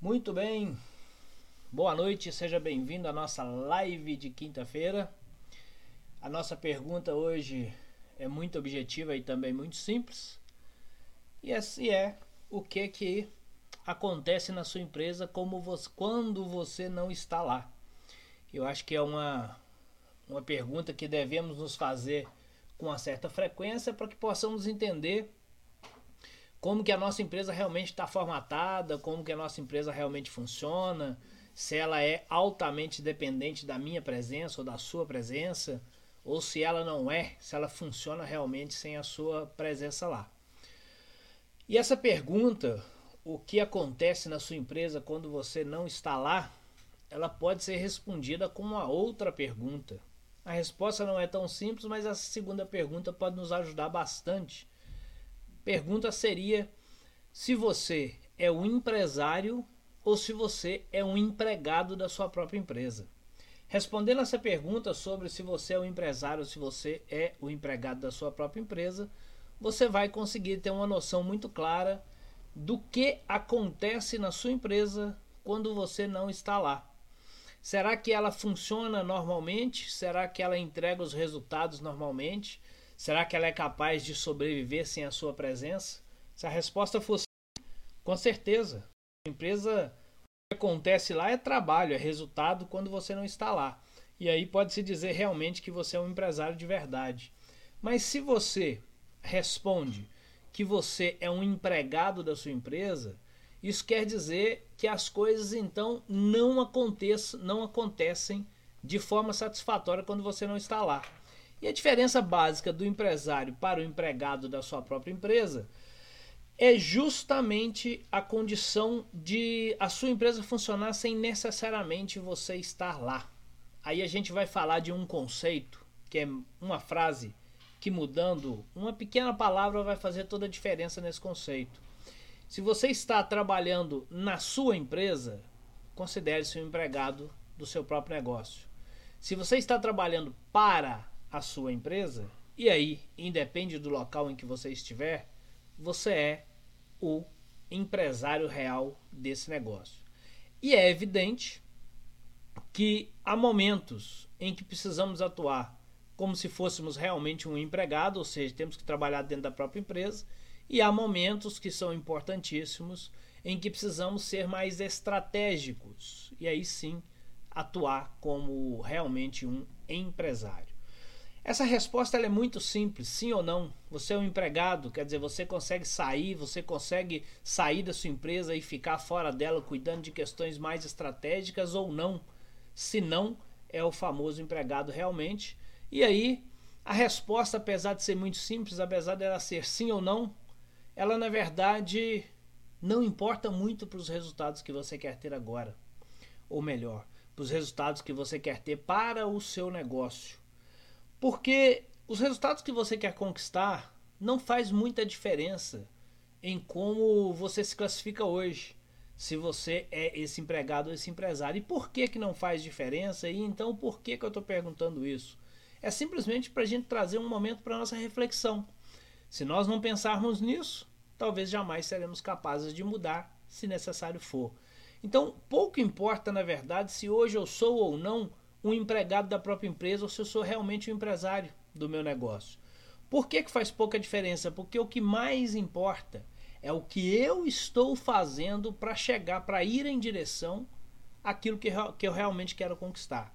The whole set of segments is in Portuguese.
Muito bem, boa noite, seja bem-vindo à nossa live de quinta-feira. A nossa pergunta hoje é muito objetiva e também muito simples. E essa é o que que acontece na sua empresa como você, quando você não está lá. Eu acho que é uma, uma pergunta que devemos nos fazer com uma certa frequência para que possamos entender como que a nossa empresa realmente está formatada, como que a nossa empresa realmente funciona, se ela é altamente dependente da minha presença ou da sua presença, ou se ela não é, se ela funciona realmente sem a sua presença lá. E essa pergunta, o que acontece na sua empresa quando você não está lá, ela pode ser respondida com uma outra pergunta. A resposta não é tão simples, mas essa segunda pergunta pode nos ajudar bastante pergunta seria se você é um empresário ou se você é um empregado da sua própria empresa. Respondendo essa pergunta sobre se você é um empresário ou se você é o empregado da sua própria empresa, você vai conseguir ter uma noção muito clara do que acontece na sua empresa quando você não está lá. Será que ela funciona normalmente? Será que ela entrega os resultados normalmente? Será que ela é capaz de sobreviver sem a sua presença? Se a resposta fosse com certeza. A empresa, o que acontece lá é trabalho, é resultado quando você não está lá. E aí pode-se dizer realmente que você é um empresário de verdade. Mas se você responde que você é um empregado da sua empresa, isso quer dizer que as coisas então não aconteçam, não acontecem de forma satisfatória quando você não está lá. E a diferença básica do empresário para o empregado da sua própria empresa é justamente a condição de a sua empresa funcionar sem necessariamente você estar lá. Aí a gente vai falar de um conceito, que é uma frase que mudando uma pequena palavra vai fazer toda a diferença nesse conceito. Se você está trabalhando na sua empresa, considere-se um empregado do seu próprio negócio. Se você está trabalhando para a sua empresa, e aí, independe do local em que você estiver, você é o empresário real desse negócio. E é evidente que há momentos em que precisamos atuar como se fôssemos realmente um empregado, ou seja, temos que trabalhar dentro da própria empresa, e há momentos que são importantíssimos em que precisamos ser mais estratégicos e aí sim atuar como realmente um empresário. Essa resposta é muito simples, sim ou não. Você é um empregado, quer dizer, você consegue sair, você consegue sair da sua empresa e ficar fora dela cuidando de questões mais estratégicas ou não. Se não, é o famoso empregado realmente. E aí, a resposta, apesar de ser muito simples, apesar dela ser sim ou não, ela na verdade não importa muito para os resultados que você quer ter agora. Ou melhor, para os resultados que você quer ter para o seu negócio. Porque os resultados que você quer conquistar não faz muita diferença em como você se classifica hoje. Se você é esse empregado ou esse empresário. E por que, que não faz diferença? E então por que, que eu estou perguntando isso? É simplesmente para a gente trazer um momento para nossa reflexão. Se nós não pensarmos nisso, talvez jamais seremos capazes de mudar, se necessário for. Então, pouco importa, na verdade, se hoje eu sou ou não um empregado da própria empresa ou se eu sou realmente um empresário do meu negócio. Por que, que faz pouca diferença? Porque o que mais importa é o que eu estou fazendo para chegar, para ir em direção àquilo que, que eu realmente quero conquistar.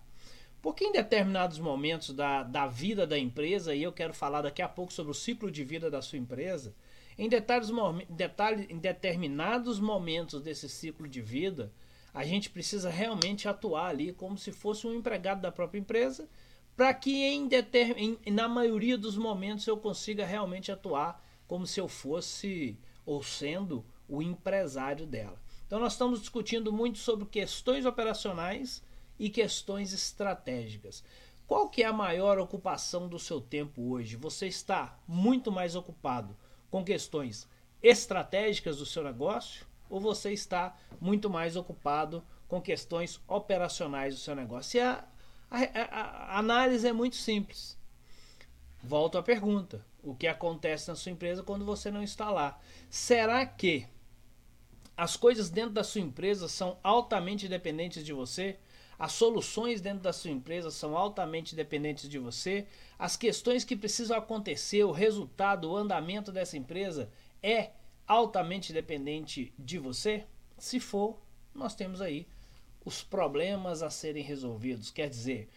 Porque em determinados momentos da, da vida da empresa, e eu quero falar daqui a pouco sobre o ciclo de vida da sua empresa, em, detalhes, detalhe, em determinados momentos desse ciclo de vida, a gente precisa realmente atuar ali como se fosse um empregado da própria empresa, para que em, em, na maioria dos momentos eu consiga realmente atuar como se eu fosse ou sendo o empresário dela. Então nós estamos discutindo muito sobre questões operacionais e questões estratégicas. Qual que é a maior ocupação do seu tempo hoje? Você está muito mais ocupado com questões estratégicas do seu negócio ou você está muito mais ocupado com questões operacionais do seu negócio? E a, a, a, análise é muito simples. Volto à pergunta: o que acontece na sua empresa quando você não está lá? Será que As coisas dentro da sua empresa são altamente dependentes de você. As soluções dentro da sua empresa são altamente dependentes de você. As questões que precisam acontecer, o resultado, o andamento dessa empresa é altamente dependente de você? Se for, nós temos aí os problemas a serem resolvidos. Quer dizer,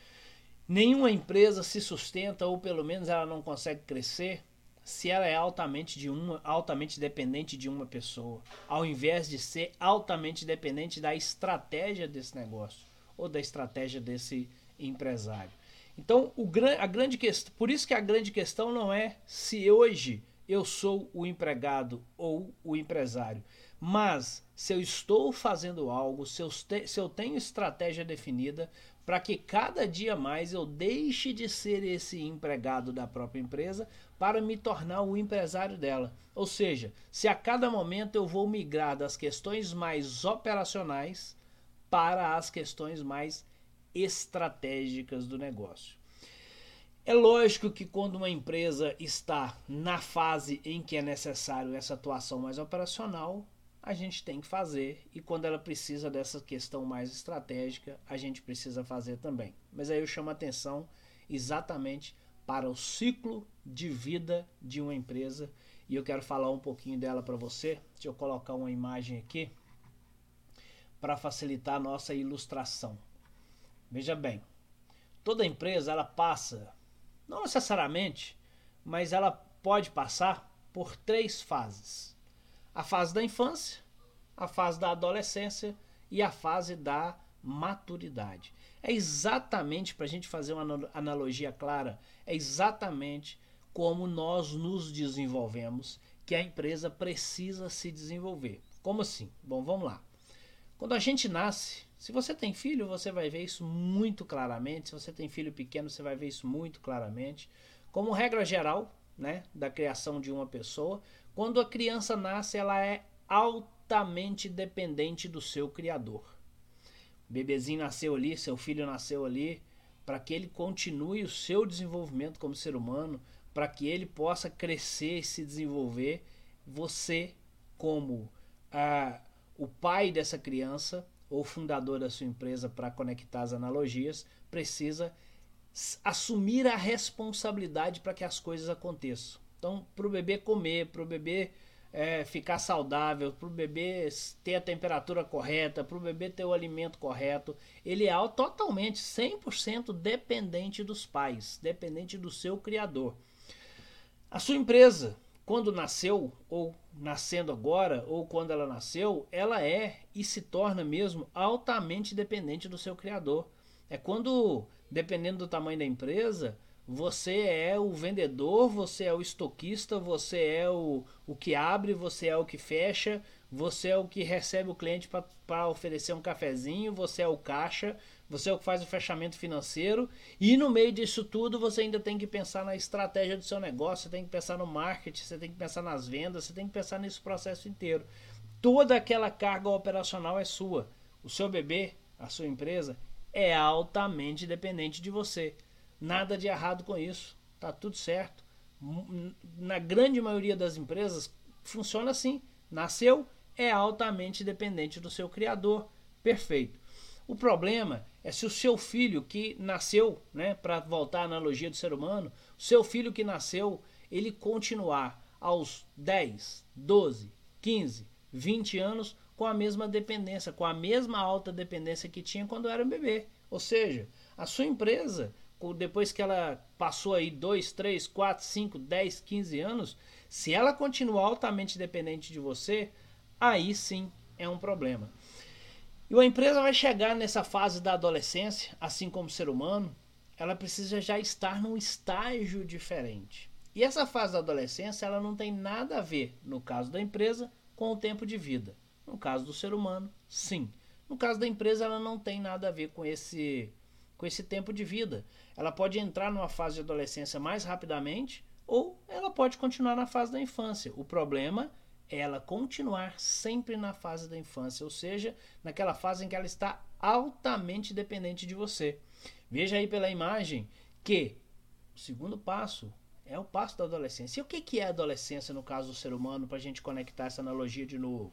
nenhuma empresa se sustenta ou pelo menos ela não consegue crescer se ela é altamente de uma, altamente dependente de uma pessoa, ao invés de ser altamente dependente da estratégia desse negócio ou da estratégia desse empresário. Então, o, a grande questão, por isso que a grande questão não é se hoje eu sou o empregado ou o empresário, mas se eu estou fazendo algo, se eu, te, se eu tenho estratégia definida para que cada dia mais eu deixe de ser esse empregado da própria empresa para me tornar o empresário dela. Ou seja, se a cada momento eu vou migrar das questões mais operacionais para as questões mais estratégicas do negócio. É lógico que quando uma empresa está na fase em que é necessário essa atuação mais operacional, a gente tem que fazer e quando ela precisa dessa questão mais estratégica, a gente precisa fazer também. Mas aí eu chamo a atenção exatamente para o ciclo de vida de uma empresa e eu quero falar um pouquinho dela para você. Deixa eu colocar uma imagem aqui para facilitar a nossa ilustração. Veja bem, toda empresa ela passa, não necessariamente, mas ela pode passar por três fases a fase da infância, a fase da adolescência e a fase da maturidade. É exatamente, para a gente fazer uma analogia clara, é exatamente como nós nos desenvolvemos que a empresa precisa se desenvolver. Como assim? Bom, vamos lá. Quando a gente nasce, se você tem filho, você vai ver isso muito claramente. Se você tem filho pequeno, você vai ver isso muito claramente. Como regra geral, né, da criação de uma pessoa, quando a criança nasce, ela é altamente dependente do seu criador. O bebezinho nasceu ali, seu filho nasceu ali, para que ele continue o seu desenvolvimento como ser humano, para que ele possa crescer e se desenvolver, você, como ah, o pai dessa criança ou fundador da sua empresa para conectar as analogias, precisa assumir a responsabilidade para que as coisas aconteçam. Então, para o bebê comer, para o bebê é, ficar saudável, para o bebê ter a temperatura correta, para o bebê ter o alimento correto, ele é totalmente 100% dependente dos pais, dependente do seu criador. A sua empresa, quando nasceu, ou nascendo agora, ou quando ela nasceu, ela é e se torna mesmo altamente dependente do seu criador. É quando, dependendo do tamanho da empresa, você é o vendedor, você é o estoquista, você é o, o que abre, você é o que fecha, você é o que recebe o cliente para oferecer um cafezinho, você é o caixa, você é o que faz o fechamento financeiro. E no meio disso tudo, você ainda tem que pensar na estratégia do seu negócio, você tem que pensar no marketing, você tem que pensar nas vendas, você tem que pensar nesse processo inteiro. Toda aquela carga operacional é sua. O seu bebê, a sua empresa, é altamente dependente de você. Nada de errado com isso. Tá tudo certo. Na grande maioria das empresas funciona assim. Nasceu, é altamente dependente do seu criador. Perfeito. O problema é se o seu filho que nasceu, né, para voltar à analogia do ser humano, o seu filho que nasceu, ele continuar aos 10, 12, 15, 20 anos com a mesma dependência, com a mesma alta dependência que tinha quando era um bebê. Ou seja, a sua empresa depois que ela passou aí 2, 3, 4, 5, 10, 15 anos, se ela continuar altamente dependente de você, aí sim é um problema. E a empresa vai chegar nessa fase da adolescência, assim como o ser humano, ela precisa já estar num estágio diferente. E essa fase da adolescência, ela não tem nada a ver, no caso da empresa, com o tempo de vida. No caso do ser humano, sim. No caso da empresa, ela não tem nada a ver com esse com esse tempo de vida. Ela pode entrar numa fase de adolescência mais rapidamente ou ela pode continuar na fase da infância. O problema é ela continuar sempre na fase da infância, ou seja, naquela fase em que ela está altamente dependente de você. Veja aí pela imagem que o segundo passo é o passo da adolescência. E o que é a adolescência no caso do ser humano, para a gente conectar essa analogia de novo?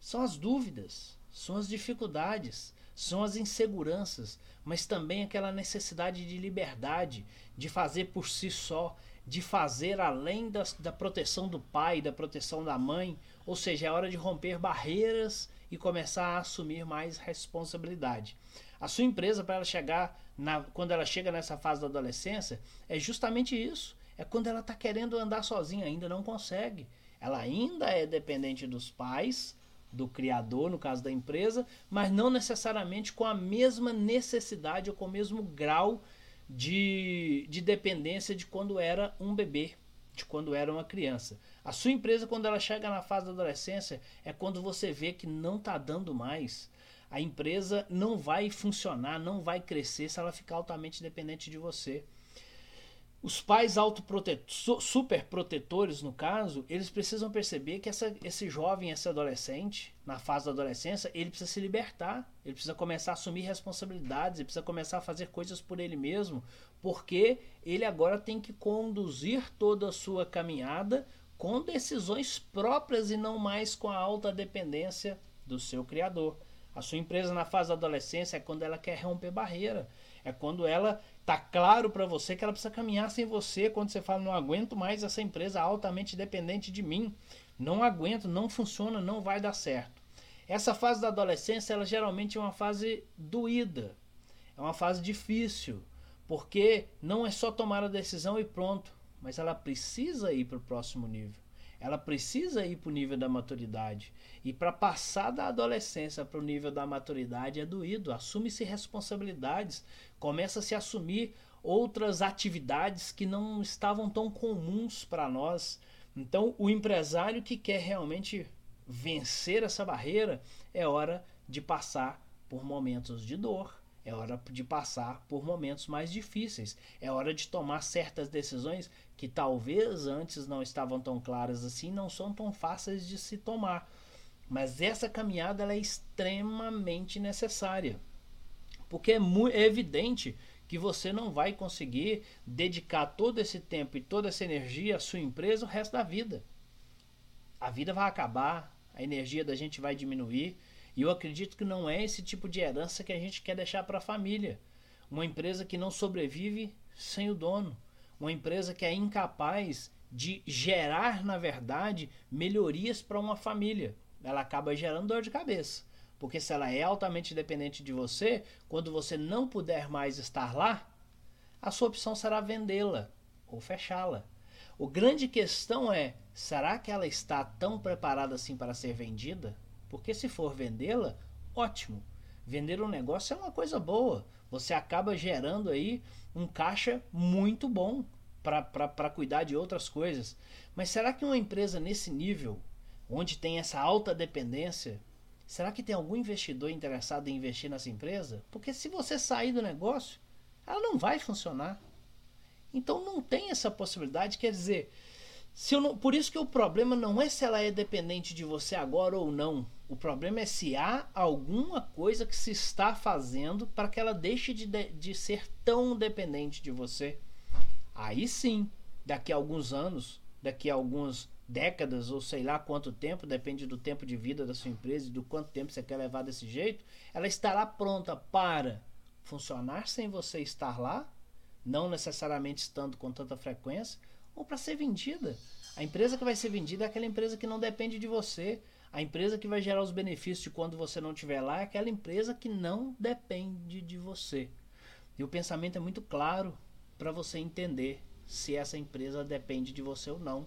São as dúvidas, são as dificuldades, são as inseguranças, mas também aquela necessidade de liberdade, de fazer por si só, de fazer além das, da proteção do pai, da proteção da mãe, ou seja, é hora de romper barreiras e começar a assumir mais responsabilidade. A sua empresa, para ela chegar, na, quando ela chega nessa fase da adolescência, é justamente isso. É quando ela está querendo andar sozinha, ainda não consegue. Ela ainda é dependente dos pais, do criador, no caso da empresa, mas não necessariamente com a mesma necessidade ou com o mesmo grau de, de dependência de quando era um bebê, de quando era uma criança. A sua empresa, quando ela chega na fase da adolescência, é quando você vê que não está dando mais. A empresa não vai funcionar, não vai crescer se ela ficar altamente dependente de você. Os pais super protetores, no caso, eles precisam perceber que essa, esse jovem, esse adolescente, na fase da adolescência, ele precisa se libertar, ele precisa começar a assumir responsabilidades, ele precisa começar a fazer coisas por ele mesmo, porque ele agora tem que conduzir toda a sua caminhada com decisões próprias e não mais com a alta dependência do seu criador. A sua empresa na fase da adolescência é quando ela quer romper barreira, é quando ela tá claro para você que ela precisa caminhar sem você quando você fala não aguento mais essa empresa altamente dependente de mim, não aguento, não funciona, não vai dar certo. Essa fase da adolescência, ela geralmente é uma fase doída, é uma fase difícil, porque não é só tomar a decisão e pronto, mas ela precisa ir para o próximo nível. Ela precisa ir para o nível da maturidade. E para passar da adolescência para o nível da maturidade é doído. Assume-se responsabilidades, começa a se assumir outras atividades que não estavam tão comuns para nós. Então, o empresário que quer realmente vencer essa barreira é hora de passar por momentos de dor, é hora de passar por momentos mais difíceis, é hora de tomar certas decisões que talvez antes não estavam tão claras assim, não são tão fáceis de se tomar. Mas essa caminhada é extremamente necessária. Porque é, é evidente que você não vai conseguir dedicar todo esse tempo e toda essa energia à sua empresa o resto da vida. A vida vai acabar, a energia da gente vai diminuir, e eu acredito que não é esse tipo de herança que a gente quer deixar para a família. Uma empresa que não sobrevive sem o dono, uma empresa que é incapaz de gerar, na verdade, melhorias para uma família. Ela acaba gerando dor de cabeça. Porque se ela é altamente dependente de você, quando você não puder mais estar lá, a sua opção será vendê-la ou fechá-la. O grande questão é: será que ela está tão preparada assim para ser vendida? Porque se for vendê-la, ótimo. Vender um negócio é uma coisa boa. Você acaba gerando aí um caixa muito bom para cuidar de outras coisas. Mas será que uma empresa nesse nível, onde tem essa alta dependência, Será que tem algum investidor interessado em investir nessa empresa? Porque se você sair do negócio, ela não vai funcionar. Então não tem essa possibilidade. Quer dizer, se não, por isso que o problema não é se ela é dependente de você agora ou não. O problema é se há alguma coisa que se está fazendo para que ela deixe de, de, de ser tão dependente de você. Aí sim, daqui a alguns anos, daqui a alguns décadas ou sei lá quanto tempo, depende do tempo de vida da sua empresa e do quanto tempo você quer levar desse jeito, ela estará pronta para funcionar sem você estar lá, não necessariamente estando com tanta frequência, ou para ser vendida. A empresa que vai ser vendida é aquela empresa que não depende de você. A empresa que vai gerar os benefícios de quando você não estiver lá é aquela empresa que não depende de você. E o pensamento é muito claro para você entender se essa empresa depende de você ou não.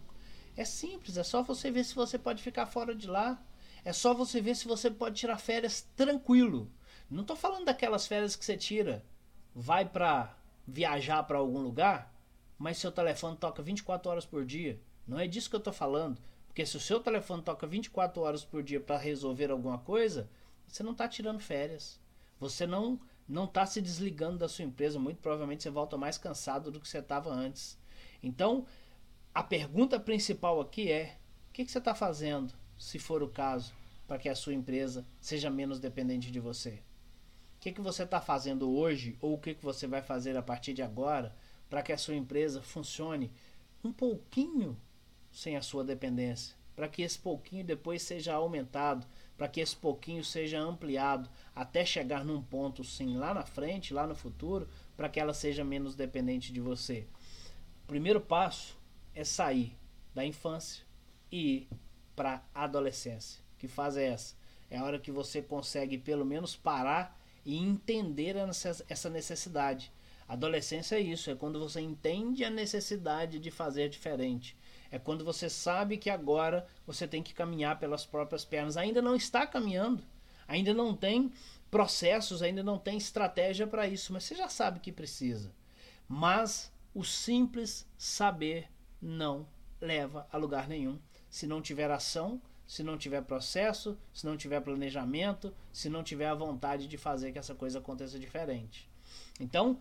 É simples, é só você ver se você pode ficar fora de lá. É só você ver se você pode tirar férias tranquilo. Não estou falando daquelas férias que você tira, vai para viajar para algum lugar, mas seu telefone toca 24 horas por dia. Não é disso que eu estou falando. Porque se o seu telefone toca 24 horas por dia para resolver alguma coisa, você não está tirando férias. Você não não está se desligando da sua empresa. Muito provavelmente você volta mais cansado do que você estava antes. Então, a pergunta principal aqui é: o que, que você está fazendo, se for o caso, para que a sua empresa seja menos dependente de você? O que, que você está fazendo hoje ou o que, que você vai fazer a partir de agora para que a sua empresa funcione um pouquinho sem a sua dependência? Para que esse pouquinho depois seja aumentado, para que esse pouquinho seja ampliado até chegar num ponto sim lá na frente, lá no futuro, para que ela seja menos dependente de você. O primeiro passo é sair da infância e ir para a adolescência. Que fase é essa? É a hora que você consegue pelo menos parar e entender essa necessidade. Adolescência é isso, é quando você entende a necessidade de fazer diferente. É quando você sabe que agora você tem que caminhar pelas próprias pernas. Ainda não está caminhando, ainda não tem processos, ainda não tem estratégia para isso, mas você já sabe que precisa. Mas o simples saber não leva a lugar nenhum se não tiver ação se não tiver processo, se não tiver planejamento, se não tiver a vontade de fazer que essa coisa aconteça diferente. Então,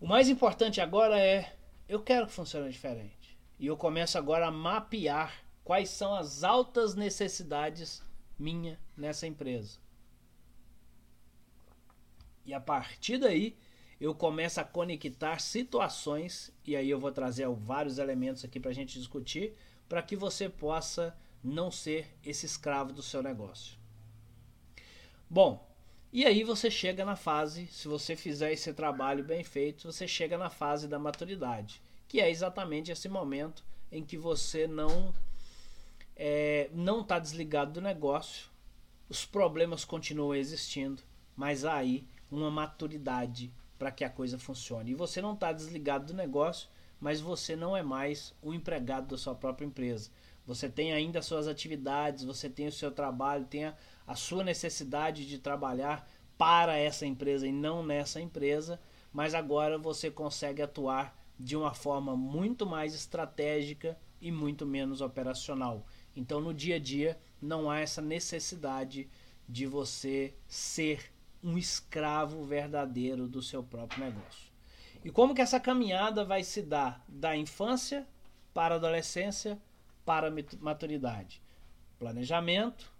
o mais importante agora é eu quero que funcione diferente. E eu começo agora a mapear quais são as altas necessidades minha nessa empresa. E a partir daí, eu começo a conectar situações, e aí eu vou trazer vários elementos aqui para a gente discutir, para que você possa não ser esse escravo do seu negócio. Bom, e aí você chega na fase, se você fizer esse trabalho bem feito, você chega na fase da maturidade, que é exatamente esse momento em que você não é, não está desligado do negócio, os problemas continuam existindo, mas aí uma maturidade para que a coisa funcione. E você não está desligado do negócio, mas você não é mais o empregado da sua própria empresa. Você tem ainda as suas atividades, você tem o seu trabalho, tem a, a sua necessidade de trabalhar para essa empresa e não nessa empresa, mas agora você consegue atuar de uma forma muito mais estratégica e muito menos operacional. Então, no dia a dia, não há essa necessidade de você ser um escravo verdadeiro do seu próprio negócio. E como que essa caminhada vai se dar da infância para a adolescência para a maturidade. Planejamento,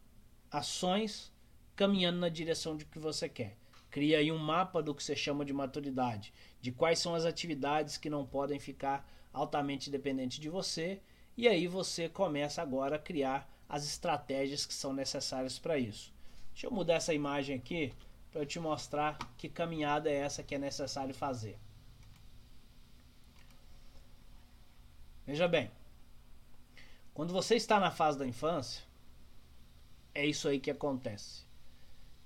ações, caminhando na direção de que você quer. Cria aí um mapa do que você chama de maturidade, de quais são as atividades que não podem ficar altamente dependentes de você, e aí você começa agora a criar as estratégias que são necessárias para isso. Deixa eu mudar essa imagem aqui para te mostrar que caminhada é essa que é necessário fazer. Veja bem, quando você está na fase da infância, é isso aí que acontece.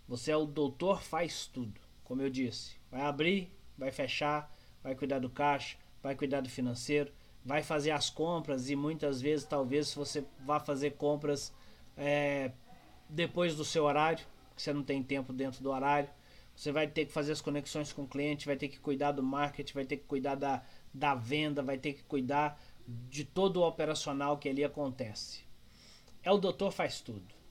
Você é o doutor faz tudo, como eu disse. Vai abrir, vai fechar, vai cuidar do caixa, vai cuidar do financeiro, vai fazer as compras e muitas vezes, talvez, você vá fazer compras é, depois do seu horário, você não tem tempo dentro do horário. Você vai ter que fazer as conexões com o cliente, vai ter que cuidar do marketing, vai ter que cuidar da, da venda, vai ter que cuidar de todo o operacional que ali acontece. É o doutor faz tudo.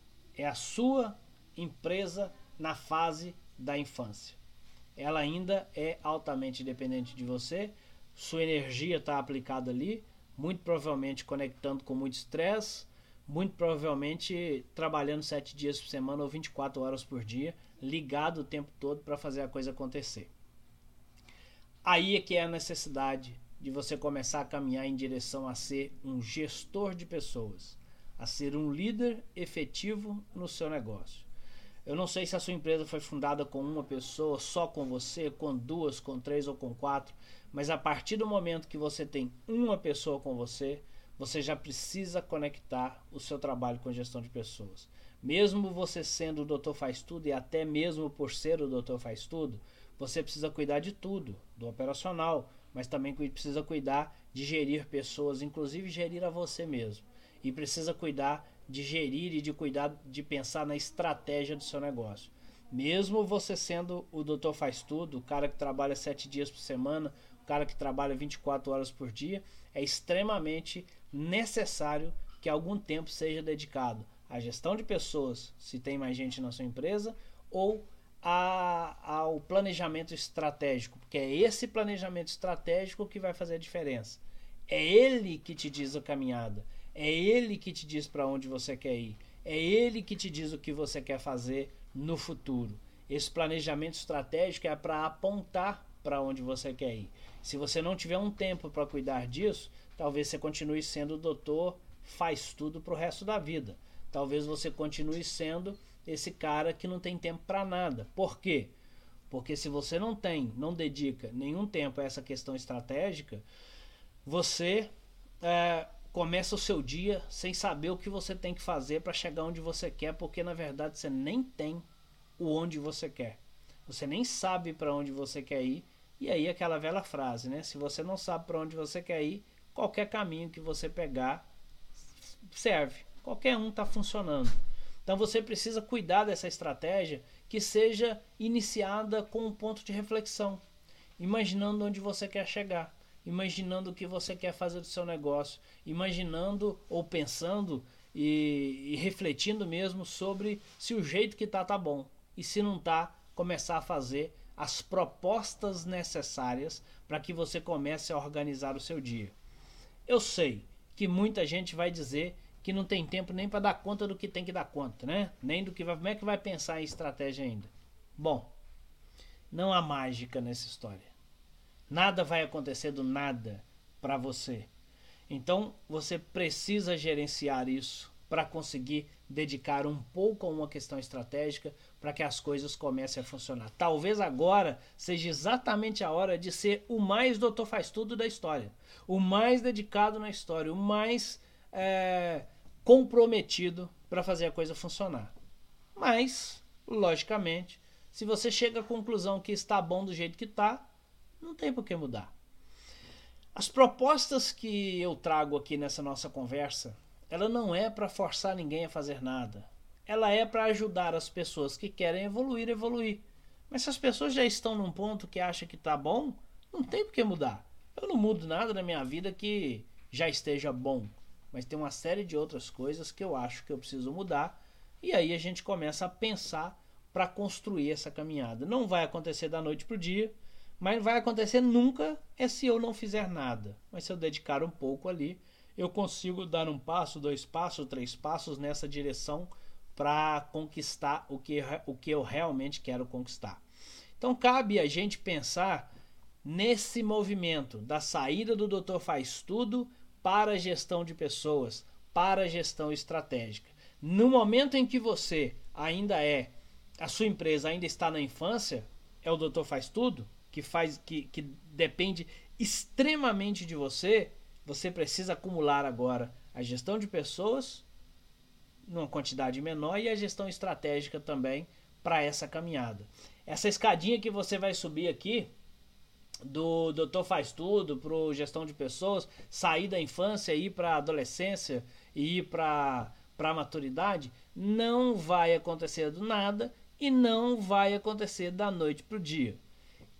É a sua empresa na fase da infância. Ela ainda é altamente dependente de você, sua energia está aplicada ali, muito provavelmente conectando com muito estresse, muito provavelmente trabalhando sete dias por semana ou 24 horas por dia, ligado o tempo todo para fazer a coisa acontecer. Aí é que é a necessidade de você começar a caminhar em direção a ser um gestor de pessoas, a ser um líder efetivo no seu negócio. Eu não sei se a sua empresa foi fundada com uma pessoa, só com você, com duas, com três ou com quatro, mas a partir do momento que você tem uma pessoa com você, você já precisa conectar o seu trabalho com gestão de pessoas. Mesmo você sendo o doutor faz tudo e até mesmo por ser o doutor faz tudo, você precisa cuidar de tudo, do operacional, mas também precisa cuidar de gerir pessoas, inclusive gerir a você mesmo. E precisa cuidar de gerir e de cuidar de pensar na estratégia do seu negócio. Mesmo você sendo o doutor faz tudo, o cara que trabalha sete dias por semana, o cara que trabalha 24 horas por dia, é extremamente necessário que algum tempo seja dedicado à gestão de pessoas, se tem mais gente na sua empresa, ou a, ao planejamento estratégico, porque é esse planejamento estratégico que vai fazer a diferença. É ele que te diz a caminhada, é ele que te diz para onde você quer ir, é ele que te diz o que você quer fazer no futuro. Esse planejamento estratégico é para apontar para onde você quer ir. Se você não tiver um tempo para cuidar disso, talvez você continue sendo o doutor faz tudo para o resto da vida. Talvez você continue sendo esse cara que não tem tempo para nada. Por quê? Porque se você não tem, não dedica nenhum tempo a essa questão estratégica, você é, começa o seu dia sem saber o que você tem que fazer para chegar onde você quer, porque na verdade você nem tem o onde você quer. Você nem sabe para onde você quer ir. E aí aquela velha frase, né? Se você não sabe para onde você quer ir, qualquer caminho que você pegar serve. Qualquer um está funcionando. Então você precisa cuidar dessa estratégia que seja iniciada com um ponto de reflexão, imaginando onde você quer chegar imaginando o que você quer fazer do seu negócio, imaginando ou pensando e, e refletindo mesmo sobre se o jeito que tá tá bom e se não tá, começar a fazer as propostas necessárias para que você comece a organizar o seu dia. Eu sei que muita gente vai dizer que não tem tempo nem para dar conta do que tem que dar conta, né? Nem do que vai, como é que vai pensar em estratégia ainda. Bom, não há mágica nessa história. Nada vai acontecer do nada para você. Então você precisa gerenciar isso para conseguir dedicar um pouco a uma questão estratégica para que as coisas comecem a funcionar. Talvez agora seja exatamente a hora de ser o mais doutor faz tudo da história, o mais dedicado na história, o mais é, comprometido para fazer a coisa funcionar. Mas, logicamente, se você chega à conclusão que está bom do jeito que está, não tem por que mudar. As propostas que eu trago aqui nessa nossa conversa, ela não é para forçar ninguém a fazer nada. Ela é para ajudar as pessoas que querem evoluir evoluir. Mas se as pessoas já estão num ponto que acham que está bom, não tem por que mudar. Eu não mudo nada na minha vida que já esteja bom. Mas tem uma série de outras coisas que eu acho que eu preciso mudar. E aí a gente começa a pensar para construir essa caminhada. Não vai acontecer da noite para o dia mas vai acontecer nunca é se eu não fizer nada. Mas se eu dedicar um pouco ali, eu consigo dar um passo, dois passos, três passos nessa direção para conquistar o que, o que eu realmente quero conquistar. Então cabe a gente pensar nesse movimento da saída do doutor faz tudo para a gestão de pessoas, para a gestão estratégica. No momento em que você ainda é, a sua empresa ainda está na infância, é o doutor faz tudo, que faz que, que depende extremamente de você, você precisa acumular agora a gestão de pessoas numa quantidade menor e a gestão estratégica também para essa caminhada. Essa escadinha que você vai subir aqui do doutor faz tudo para gestão de pessoas, sair da infância ir para adolescência e ir para para maturidade, não vai acontecer do nada e não vai acontecer da noite para o dia.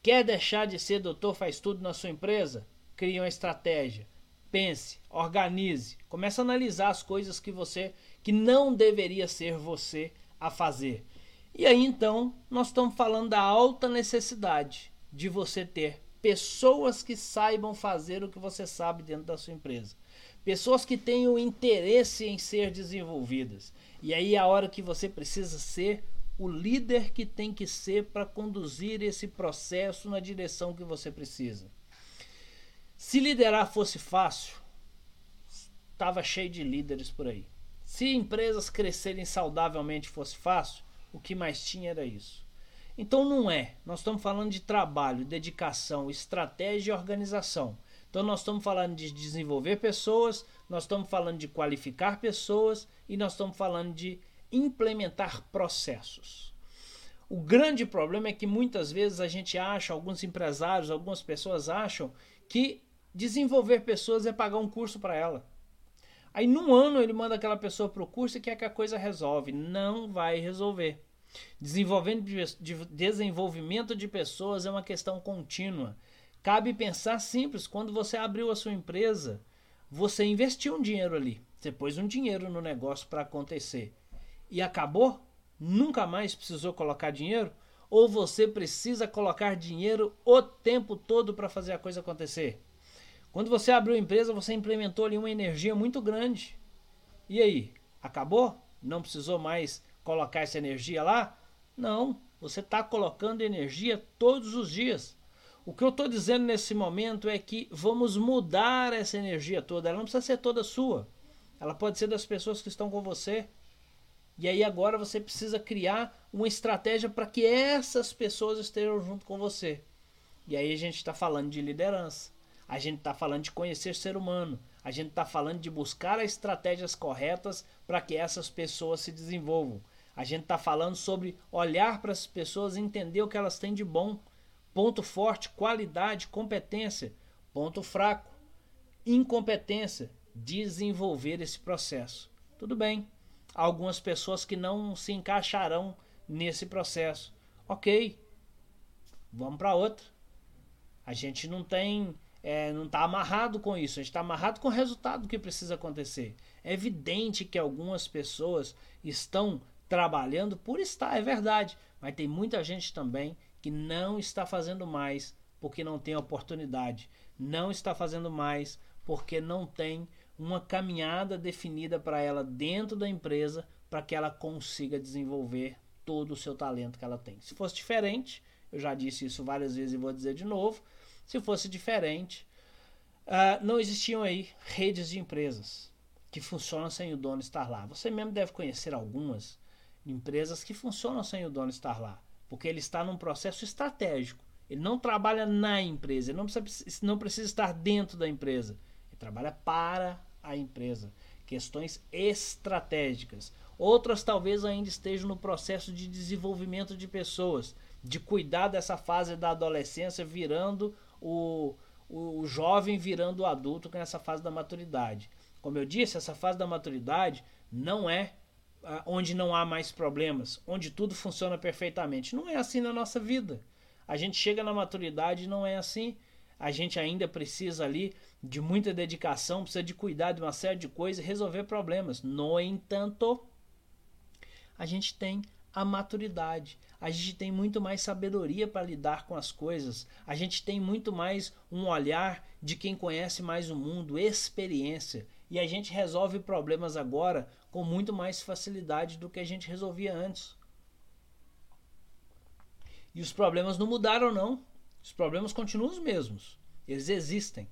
Quer deixar de ser doutor faz tudo na sua empresa? Crie uma estratégia. Pense, organize, comece a analisar as coisas que você que não deveria ser você a fazer. E aí então, nós estamos falando da alta necessidade de você ter pessoas que saibam fazer o que você sabe dentro da sua empresa. Pessoas que tenham interesse em ser desenvolvidas. E aí é a hora que você precisa ser o líder que tem que ser para conduzir esse processo na direção que você precisa. Se liderar fosse fácil, estava cheio de líderes por aí. Se empresas crescerem saudavelmente fosse fácil, o que mais tinha era isso. Então não é. Nós estamos falando de trabalho, dedicação, estratégia e organização. Então nós estamos falando de desenvolver pessoas, nós estamos falando de qualificar pessoas e nós estamos falando de implementar processos. O grande problema é que muitas vezes a gente acha, alguns empresários, algumas pessoas acham que desenvolver pessoas é pagar um curso para ela. Aí num ano ele manda aquela pessoa para o curso e quer que a coisa resolve. Não vai resolver. Desenvolvendo de desenvolvimento de pessoas é uma questão contínua. Cabe pensar simples, quando você abriu a sua empresa, você investiu um dinheiro ali. Você pôs um dinheiro no negócio para acontecer e acabou? Nunca mais precisou colocar dinheiro? Ou você precisa colocar dinheiro o tempo todo para fazer a coisa acontecer? Quando você abriu a empresa, você implementou ali uma energia muito grande. E aí? Acabou? Não precisou mais colocar essa energia lá? Não, você está colocando energia todos os dias. O que eu estou dizendo nesse momento é que vamos mudar essa energia toda. Ela não precisa ser toda sua. Ela pode ser das pessoas que estão com você. E aí agora você precisa criar uma estratégia para que essas pessoas estejam junto com você. E aí a gente está falando de liderança, a gente está falando de conhecer ser humano, a gente está falando de buscar as estratégias corretas para que essas pessoas se desenvolvam. A gente está falando sobre olhar para as pessoas e entender o que elas têm de bom. Ponto forte, qualidade, competência. Ponto fraco, incompetência. Desenvolver esse processo. Tudo bem. Algumas pessoas que não se encaixarão nesse processo. Ok, vamos para outra. A gente não tem é, não está amarrado com isso, a gente está amarrado com o resultado que precisa acontecer. É evidente que algumas pessoas estão trabalhando por estar, é verdade, mas tem muita gente também que não está fazendo mais porque não tem oportunidade, não está fazendo mais porque não tem uma caminhada definida para ela dentro da empresa para que ela consiga desenvolver todo o seu talento que ela tem. Se fosse diferente, eu já disse isso várias vezes e vou dizer de novo, se fosse diferente, uh, não existiam aí redes de empresas que funcionam sem o dono estar lá. Você mesmo deve conhecer algumas empresas que funcionam sem o dono estar lá, porque ele está num processo estratégico. Ele não trabalha na empresa, ele não precisa, não precisa estar dentro da empresa, trabalha para a empresa. Questões estratégicas. Outras talvez ainda estejam no processo de desenvolvimento de pessoas, de cuidar dessa fase da adolescência virando o, o, jovem virando o adulto com essa fase da maturidade. Como eu disse, essa fase da maturidade não é ah, onde não há mais problemas, onde tudo funciona perfeitamente. Não é assim na nossa vida. A gente chega na maturidade e não é assim. A gente ainda precisa ali de muita dedicação, precisa de cuidar de uma série de coisas e resolver problemas. No entanto, a gente tem a maturidade. A gente tem muito mais sabedoria para lidar com as coisas. A gente tem muito mais um olhar de quem conhece mais o mundo, experiência. E a gente resolve problemas agora com muito mais facilidade do que a gente resolvia antes. E os problemas não mudaram, não. Os problemas continuam os mesmos. Eles existem.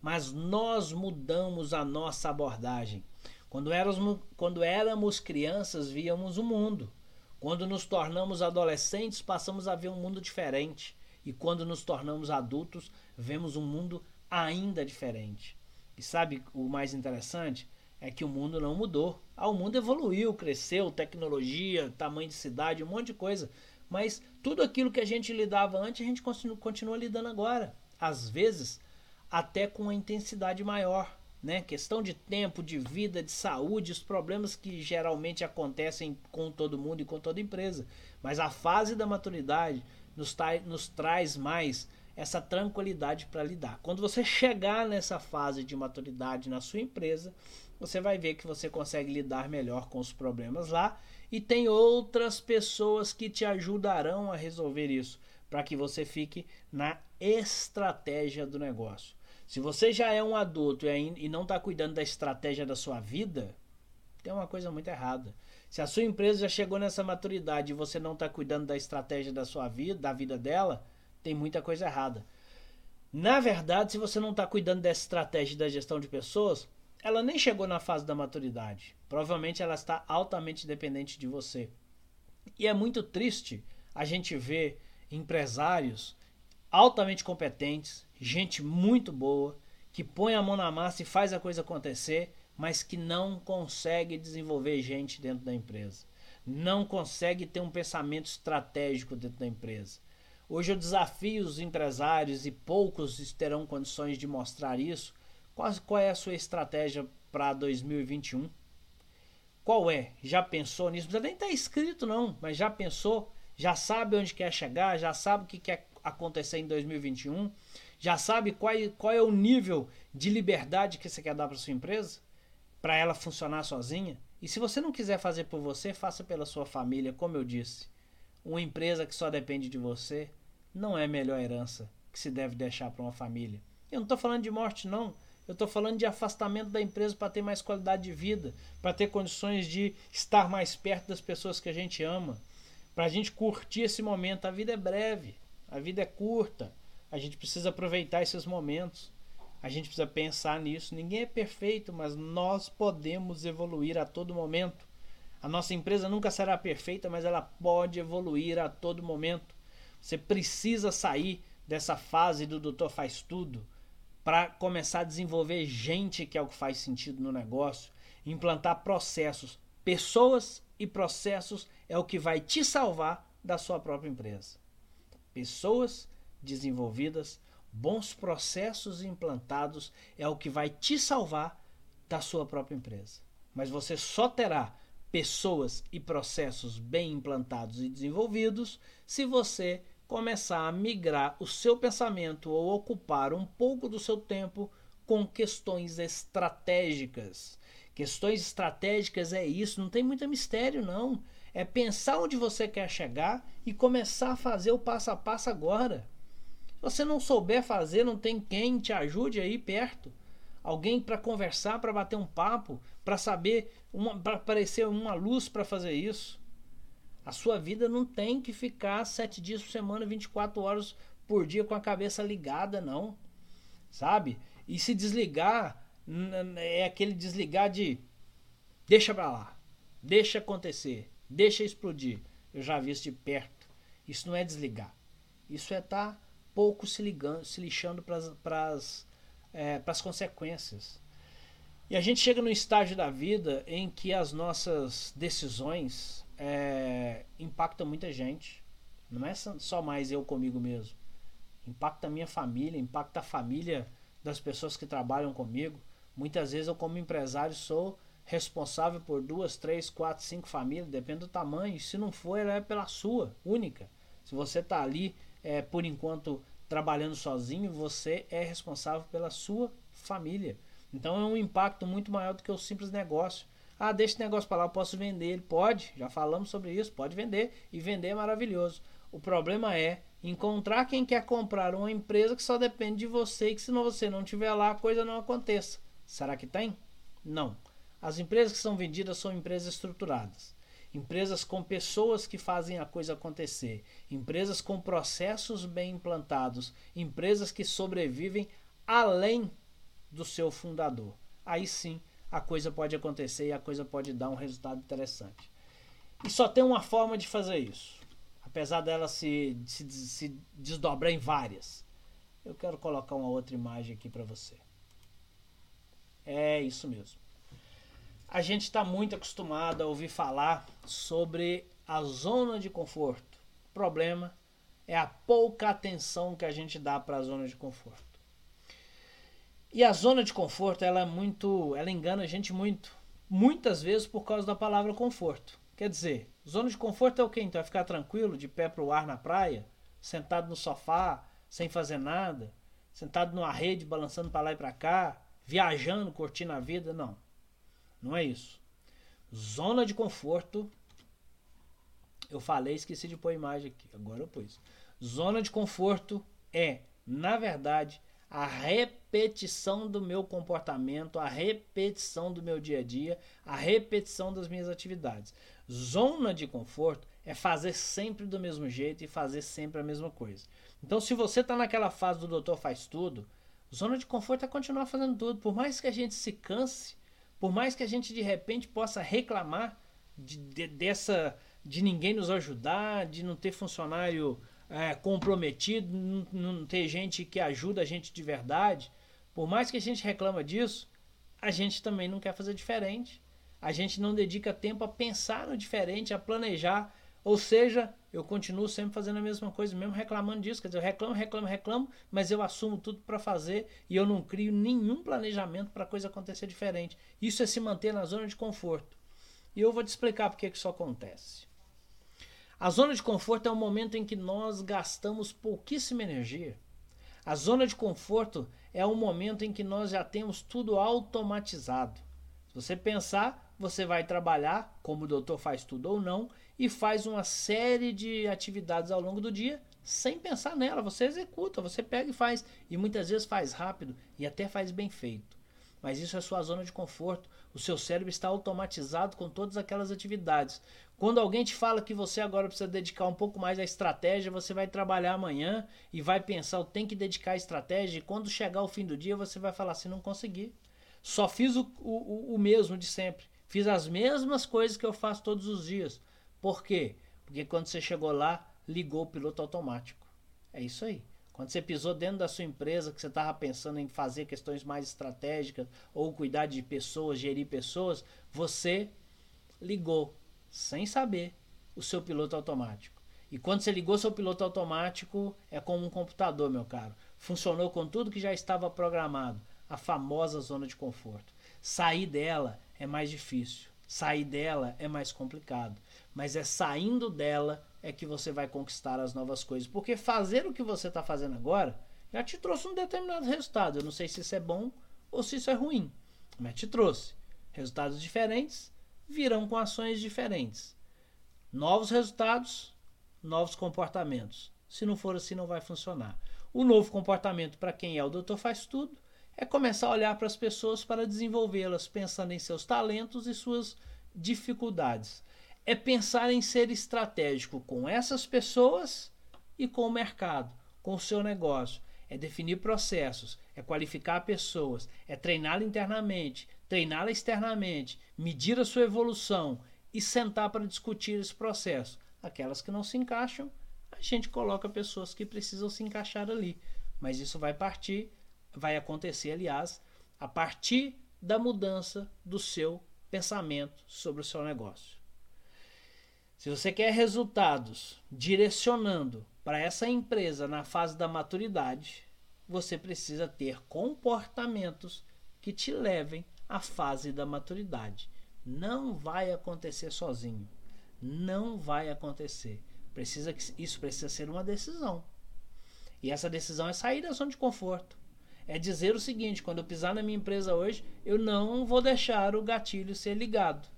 Mas nós mudamos a nossa abordagem. Quando éramos, quando éramos crianças, víamos o mundo. Quando nos tornamos adolescentes, passamos a ver um mundo diferente. E quando nos tornamos adultos, vemos um mundo ainda diferente. E sabe o mais interessante? É que o mundo não mudou. Ah, o mundo evoluiu, cresceu, tecnologia, tamanho de cidade, um monte de coisa. Mas tudo aquilo que a gente lidava antes, a gente continua, continua lidando agora. Às vezes, até com uma intensidade maior né? Questão de tempo, de vida, de saúde, os problemas que geralmente acontecem com todo mundo e com toda empresa. Mas a fase da maturidade nos, nos traz mais essa tranquilidade para lidar. Quando você chegar nessa fase de maturidade na sua empresa, você vai ver que você consegue lidar melhor com os problemas lá e tem outras pessoas que te ajudarão a resolver isso, para que você fique na estratégia do negócio. Se você já é um adulto e não está cuidando da estratégia da sua vida, tem uma coisa muito errada. Se a sua empresa já chegou nessa maturidade e você não está cuidando da estratégia da sua vida, da vida dela, tem muita coisa errada. Na verdade, se você não está cuidando dessa estratégia da gestão de pessoas, ela nem chegou na fase da maturidade. Provavelmente ela está altamente dependente de você. E é muito triste a gente ver empresários altamente competentes, gente muito boa, que põe a mão na massa e faz a coisa acontecer, mas que não consegue desenvolver gente dentro da empresa. Não consegue ter um pensamento estratégico dentro da empresa. Hoje eu desafio os empresários e poucos terão condições de mostrar isso. Qual, qual é a sua estratégia para 2021? Qual é? Já pensou nisso? Não precisa nem estar tá escrito, não, mas já pensou? Já sabe onde quer chegar? Já sabe o que quer acontecer em 2021? Já sabe qual, qual é o nível de liberdade que você quer dar para sua empresa? Para ela funcionar sozinha? E se você não quiser fazer por você, faça pela sua família, como eu disse. Uma empresa que só depende de você não é a melhor herança que se deve deixar para uma família. Eu não estou falando de morte, não. Eu estou falando de afastamento da empresa para ter mais qualidade de vida, para ter condições de estar mais perto das pessoas que a gente ama, para a gente curtir esse momento. A vida é breve. A vida é curta. A gente precisa aproveitar esses momentos. A gente precisa pensar nisso. Ninguém é perfeito, mas nós podemos evoluir a todo momento. A nossa empresa nunca será perfeita, mas ela pode evoluir a todo momento. Você precisa sair dessa fase do doutor faz tudo para começar a desenvolver gente que é o que faz sentido no negócio, implantar processos, pessoas e processos é o que vai te salvar da sua própria empresa. Pessoas desenvolvidas, bons processos implantados é o que vai te salvar da sua própria empresa. Mas você só terá pessoas e processos bem implantados e desenvolvidos se você começar a migrar o seu pensamento ou ocupar um pouco do seu tempo com questões estratégicas. Questões estratégicas é isso, não tem muito mistério não. É pensar onde você quer chegar e começar a fazer o passo a passo agora. Se você não souber fazer, não tem quem te ajude aí perto. Alguém para conversar, para bater um papo, para saber, para aparecer uma luz para fazer isso. A sua vida não tem que ficar sete dias por semana, 24 horas por dia com a cabeça ligada, não. Sabe? E se desligar é aquele desligar de deixa pra lá, deixa acontecer, deixa explodir. Eu já vi isso de perto. Isso não é desligar. Isso é estar tá pouco se ligando, se lixando para as é, consequências. E a gente chega no estágio da vida em que as nossas decisões é, impactam muita gente. Não é só mais eu comigo mesmo. Impacta a minha família, impacta a família das pessoas que trabalham comigo. Muitas vezes eu, como empresário, sou responsável por duas, três, quatro, cinco famílias, depende do tamanho. Se não for, ela é pela sua, única. Se você está ali, é, por enquanto, trabalhando sozinho, você é responsável pela sua família. Então é um impacto muito maior do que o simples negócio. Ah, deixa esse negócio para lá, eu posso vender. Ele pode, já falamos sobre isso, pode vender e vender é maravilhoso. O problema é encontrar quem quer comprar uma empresa que só depende de você e que se você não tiver lá, a coisa não aconteça. Será que tem? Não. As empresas que são vendidas são empresas estruturadas. Empresas com pessoas que fazem a coisa acontecer, empresas com processos bem implantados, empresas que sobrevivem além do seu fundador. Aí sim a coisa pode acontecer e a coisa pode dar um resultado interessante. E só tem uma forma de fazer isso, apesar dela se, se, se desdobrar em várias. Eu quero colocar uma outra imagem aqui para você. É isso mesmo. A gente está muito acostumado a ouvir falar sobre a zona de conforto. O problema é a pouca atenção que a gente dá para a zona de conforto. E a zona de conforto, ela é muito, ela engana a gente muito, muitas vezes por causa da palavra conforto. Quer dizer, zona de conforto é o quê? Então é ficar tranquilo, de pé para o ar na praia, sentado no sofá, sem fazer nada, sentado numa rede, balançando para lá e para cá, viajando, curtindo a vida, não. Não é isso. Zona de conforto. Eu falei, esqueci de pôr a imagem aqui. Agora eu pus. Zona de conforto é, na verdade, a repetição do meu comportamento, a repetição do meu dia a dia, a repetição das minhas atividades. Zona de conforto é fazer sempre do mesmo jeito e fazer sempre a mesma coisa. Então, se você está naquela fase do doutor faz tudo, zona de conforto é continuar fazendo tudo. Por mais que a gente se canse, por mais que a gente de repente possa reclamar de, de dessa de ninguém nos ajudar, de não ter funcionário é, comprometido, não, não ter gente que ajuda a gente de verdade, por mais que a gente reclama disso, a gente também não quer fazer diferente. A gente não dedica tempo a pensar no diferente, a planejar. Ou seja, eu continuo sempre fazendo a mesma coisa, mesmo reclamando disso. Quer dizer, eu reclamo, reclamo, reclamo, mas eu assumo tudo para fazer e eu não crio nenhum planejamento para a coisa acontecer diferente. Isso é se manter na zona de conforto. E eu vou te explicar por que isso acontece. A zona de conforto é o momento em que nós gastamos pouquíssima energia. A zona de conforto é o momento em que nós já temos tudo automatizado. Se você pensar, você vai trabalhar, como o doutor faz tudo ou não, e faz uma série de atividades ao longo do dia sem pensar nela. Você executa, você pega e faz. E muitas vezes faz rápido e até faz bem feito. Mas isso é sua zona de conforto. O seu cérebro está automatizado com todas aquelas atividades. Quando alguém te fala que você agora precisa dedicar um pouco mais à estratégia, você vai trabalhar amanhã e vai pensar, eu tenho que dedicar a estratégia, e quando chegar o fim do dia, você vai falar assim, não consegui. Só fiz o, o, o mesmo de sempre. Fiz as mesmas coisas que eu faço todos os dias. Por quê? Porque quando você chegou lá, ligou o piloto automático. É isso aí. Quando você pisou dentro da sua empresa, que você estava pensando em fazer questões mais estratégicas ou cuidar de pessoas, gerir pessoas, você ligou, sem saber, o seu piloto automático. E quando você ligou seu piloto automático, é como um computador, meu caro. Funcionou com tudo que já estava programado. A famosa zona de conforto. Sair dela é mais difícil. Sair dela é mais complicado. Mas é saindo dela é que você vai conquistar as novas coisas. Porque fazer o que você está fazendo agora já te trouxe um determinado resultado. Eu não sei se isso é bom ou se isso é ruim, mas te trouxe. Resultados diferentes virão com ações diferentes. Novos resultados, novos comportamentos. Se não for assim, não vai funcionar. O novo comportamento para quem é o doutor faz tudo é começar a olhar para as pessoas para desenvolvê-las, pensando em seus talentos e suas dificuldades. É pensar em ser estratégico com essas pessoas e com o mercado, com o seu negócio. É definir processos, é qualificar pessoas, é treiná-la internamente, treiná-la externamente, medir a sua evolução e sentar para discutir esse processo. Aquelas que não se encaixam, a gente coloca pessoas que precisam se encaixar ali. Mas isso vai partir, vai acontecer, aliás, a partir da mudança do seu pensamento sobre o seu negócio. Se você quer resultados direcionando para essa empresa na fase da maturidade, você precisa ter comportamentos que te levem a fase da maturidade. Não vai acontecer sozinho. Não vai acontecer. Precisa que isso precisa ser uma decisão. E essa decisão é sair da zona de conforto. É dizer o seguinte: quando eu pisar na minha empresa hoje, eu não vou deixar o gatilho ser ligado.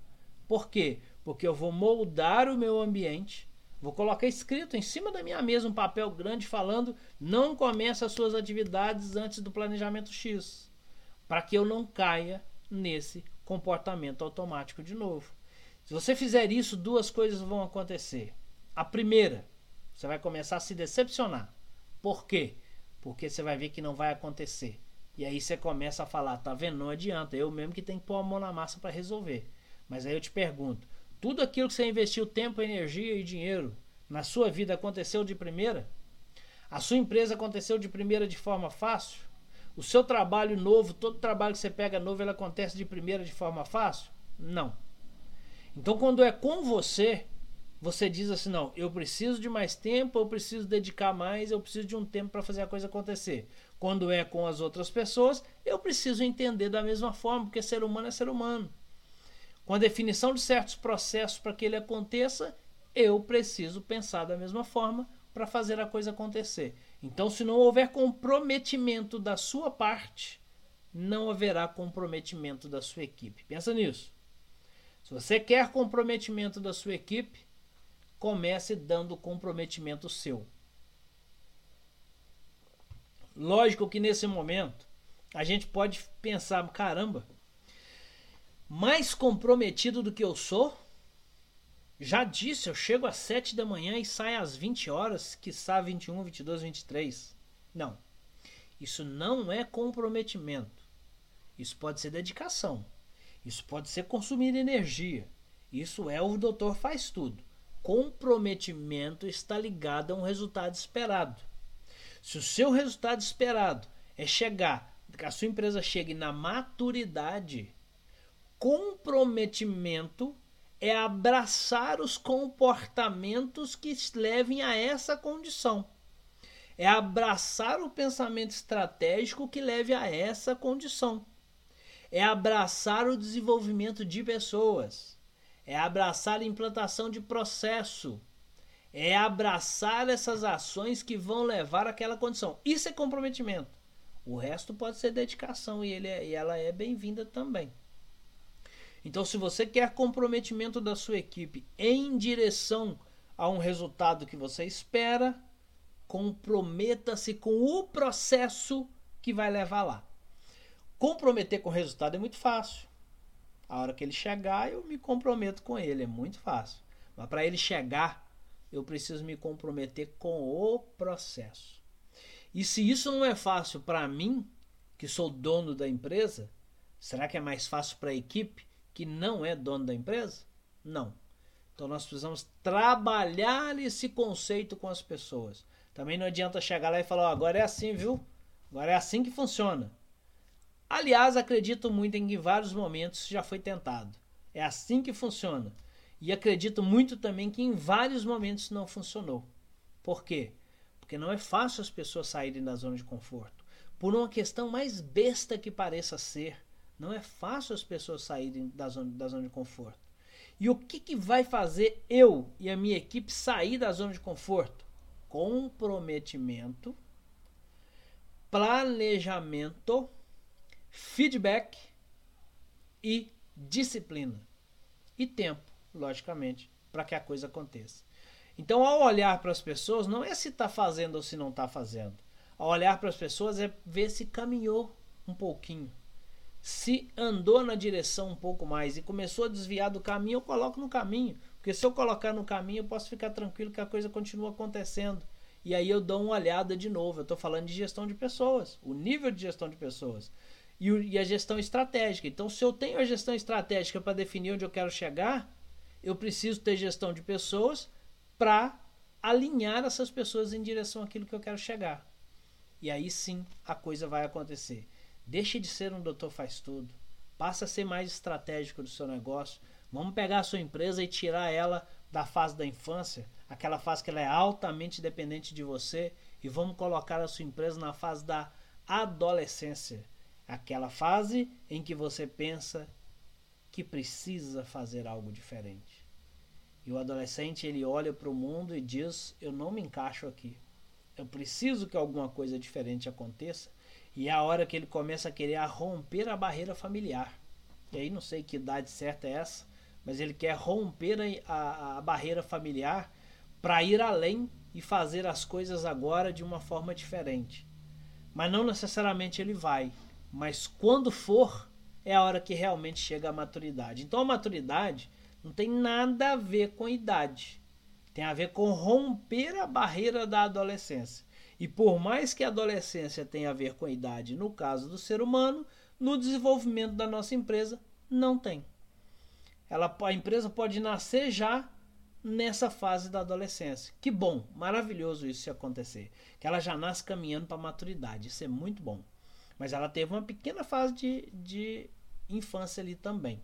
Por quê? Porque eu vou moldar o meu ambiente, vou colocar escrito em cima da minha mesa um papel grande falando: não comece as suas atividades antes do planejamento X, para que eu não caia nesse comportamento automático de novo. Se você fizer isso, duas coisas vão acontecer. A primeira, você vai começar a se decepcionar. Por quê? Porque você vai ver que não vai acontecer. E aí você começa a falar, tá vendo? Não adianta, eu mesmo que tenho que pôr a mão na massa para resolver. Mas aí eu te pergunto, tudo aquilo que você investiu tempo, energia e dinheiro na sua vida aconteceu de primeira? A sua empresa aconteceu de primeira de forma fácil? O seu trabalho novo, todo trabalho que você pega novo, ele acontece de primeira de forma fácil? Não. Então, quando é com você, você diz assim: não, eu preciso de mais tempo, eu preciso dedicar mais, eu preciso de um tempo para fazer a coisa acontecer. Quando é com as outras pessoas, eu preciso entender da mesma forma, porque ser humano é ser humano. Com a definição de certos processos para que ele aconteça, eu preciso pensar da mesma forma para fazer a coisa acontecer. Então, se não houver comprometimento da sua parte, não haverá comprometimento da sua equipe. Pensa nisso. Se você quer comprometimento da sua equipe, comece dando comprometimento seu. Lógico que nesse momento a gente pode pensar, caramba, mais comprometido do que eu sou, já disse, eu chego às 7 da manhã e saio às 20 horas, que quiçá 21, 22, 23. Não. Isso não é comprometimento. Isso pode ser dedicação. Isso pode ser consumir energia. Isso é o doutor faz tudo. Comprometimento está ligado a um resultado esperado. Se o seu resultado esperado é chegar, que a sua empresa chegue na maturidade, comprometimento é abraçar os comportamentos que levem a essa condição. É abraçar o pensamento estratégico que leve a essa condição. É abraçar o desenvolvimento de pessoas. É abraçar a implantação de processo. É abraçar essas ações que vão levar àquela condição. Isso é comprometimento. O resto pode ser dedicação e, ele é, e ela é bem-vinda também. Então, se você quer comprometimento da sua equipe em direção a um resultado que você espera, comprometa-se com o processo que vai levar lá. Comprometer com o resultado é muito fácil. A hora que ele chegar, eu me comprometo com ele, é muito fácil. Mas para ele chegar, eu preciso me comprometer com o processo. E se isso não é fácil para mim, que sou dono da empresa, será que é mais fácil para a equipe? Que não é dono da empresa? Não. Então nós precisamos trabalhar esse conceito com as pessoas. Também não adianta chegar lá e falar, oh, agora é assim, viu? Agora é assim que funciona. Aliás, acredito muito em que em vários momentos já foi tentado. É assim que funciona. E acredito muito também que em vários momentos não funcionou. Por quê? Porque não é fácil as pessoas saírem da zona de conforto. Por uma questão mais besta que pareça ser, não é fácil as pessoas saírem da zona, da zona de conforto. E o que, que vai fazer eu e a minha equipe sair da zona de conforto? Comprometimento, planejamento, feedback e disciplina. E tempo, logicamente, para que a coisa aconteça. Então, ao olhar para as pessoas, não é se está fazendo ou se não está fazendo. Ao olhar para as pessoas é ver se caminhou um pouquinho. Se andou na direção um pouco mais e começou a desviar do caminho, eu coloco no caminho. Porque se eu colocar no caminho, eu posso ficar tranquilo que a coisa continua acontecendo. E aí eu dou uma olhada de novo. Eu estou falando de gestão de pessoas, o nível de gestão de pessoas e, e a gestão estratégica. Então, se eu tenho a gestão estratégica para definir onde eu quero chegar, eu preciso ter gestão de pessoas para alinhar essas pessoas em direção àquilo que eu quero chegar. E aí sim a coisa vai acontecer. Deixe de ser um doutor faz tudo. Passa a ser mais estratégico do seu negócio. Vamos pegar a sua empresa e tirar ela da fase da infância, aquela fase que ela é altamente dependente de você, e vamos colocar a sua empresa na fase da adolescência, aquela fase em que você pensa que precisa fazer algo diferente. E o adolescente ele olha para o mundo e diz: Eu não me encaixo aqui. Eu preciso que alguma coisa diferente aconteça. E é a hora que ele começa a querer a romper a barreira familiar. E aí não sei que idade certa é essa, mas ele quer romper a, a, a barreira familiar para ir além e fazer as coisas agora de uma forma diferente. Mas não necessariamente ele vai, mas quando for, é a hora que realmente chega a maturidade. Então a maturidade não tem nada a ver com idade. Tem a ver com romper a barreira da adolescência. E por mais que a adolescência tenha a ver com a idade, no caso do ser humano, no desenvolvimento da nossa empresa, não tem. Ela, a empresa pode nascer já nessa fase da adolescência. Que bom, maravilhoso isso se acontecer. Que ela já nasce caminhando para a maturidade. Isso é muito bom. Mas ela teve uma pequena fase de, de infância ali também.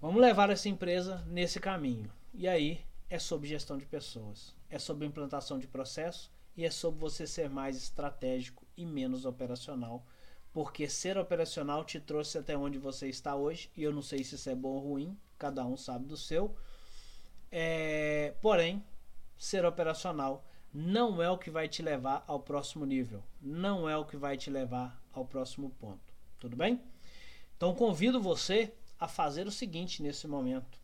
Vamos levar essa empresa nesse caminho. E aí é sobre gestão de pessoas, é sobre implantação de processo e é sobre você ser mais estratégico e menos operacional. Porque ser operacional te trouxe até onde você está hoje, e eu não sei se isso é bom ou ruim, cada um sabe do seu. É, porém, ser operacional não é o que vai te levar ao próximo nível, não é o que vai te levar ao próximo ponto. Tudo bem? Então convido você a fazer o seguinte nesse momento: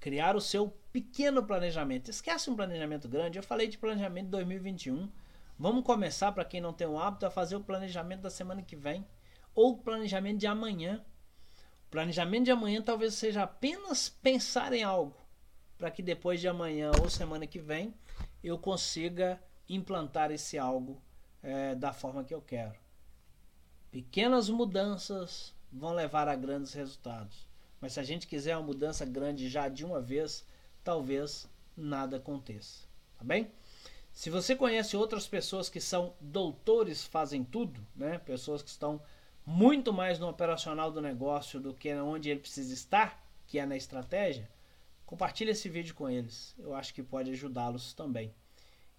criar o seu pequeno planejamento. Esquece um planejamento grande. Eu falei de planejamento 2021. Vamos começar para quem não tem o hábito a fazer o planejamento da semana que vem ou o planejamento de amanhã. O planejamento de amanhã talvez seja apenas pensar em algo para que depois de amanhã ou semana que vem eu consiga implantar esse algo é, da forma que eu quero. Pequenas mudanças vão levar a grandes resultados. Mas se a gente quiser uma mudança grande já de uma vez, talvez nada aconteça. Tá bem? Se você conhece outras pessoas que são doutores fazem tudo, né? Pessoas que estão muito mais no operacional do negócio do que onde ele precisa estar, que é na estratégia, compartilhe esse vídeo com eles. Eu acho que pode ajudá-los também.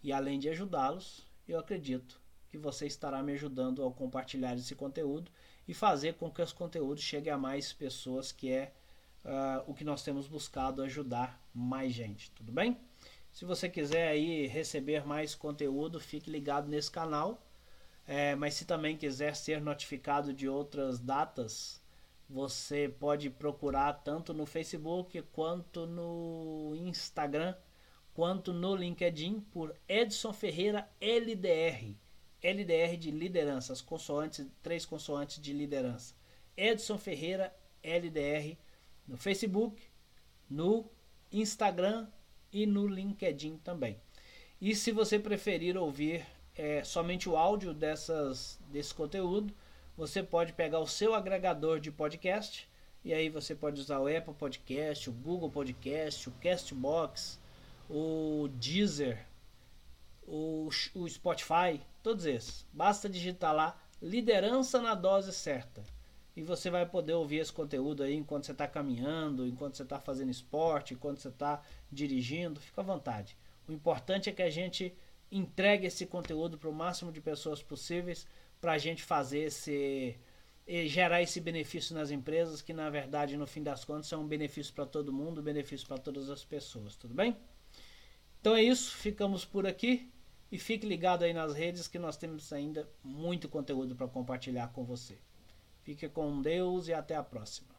E além de ajudá-los, eu acredito que você estará me ajudando ao compartilhar esse conteúdo e fazer com que os conteúdos cheguem a mais pessoas, que é uh, o que nós temos buscado ajudar mais gente, tudo bem? Se você quiser aí receber mais conteúdo, fique ligado nesse canal. É, mas se também quiser ser notificado de outras datas, você pode procurar tanto no Facebook quanto no Instagram, quanto no LinkedIn por Edson Ferreira LDR. LDR de liderança, as consoantes, três consoantes de liderança. Edson Ferreira LDR no Facebook, no Instagram e no LinkedIn também. E se você preferir ouvir é, somente o áudio dessas, desse conteúdo, você pode pegar o seu agregador de podcast E aí você pode usar o Apple Podcast, o Google Podcast, o Castbox, o Deezer, o, o Spotify, todos esses. Basta digitar lá liderança na dose certa. E você vai poder ouvir esse conteúdo aí enquanto você está caminhando, enquanto você está fazendo esporte, enquanto você está dirigindo. Fica à vontade. O importante é que a gente entregue esse conteúdo para o máximo de pessoas possíveis para a gente fazer esse gerar esse benefício nas empresas que na verdade no fim das contas é um benefício para todo mundo, um benefício para todas as pessoas, tudo bem? Então é isso, ficamos por aqui e fique ligado aí nas redes que nós temos ainda muito conteúdo para compartilhar com você. Fique com Deus e até a próxima.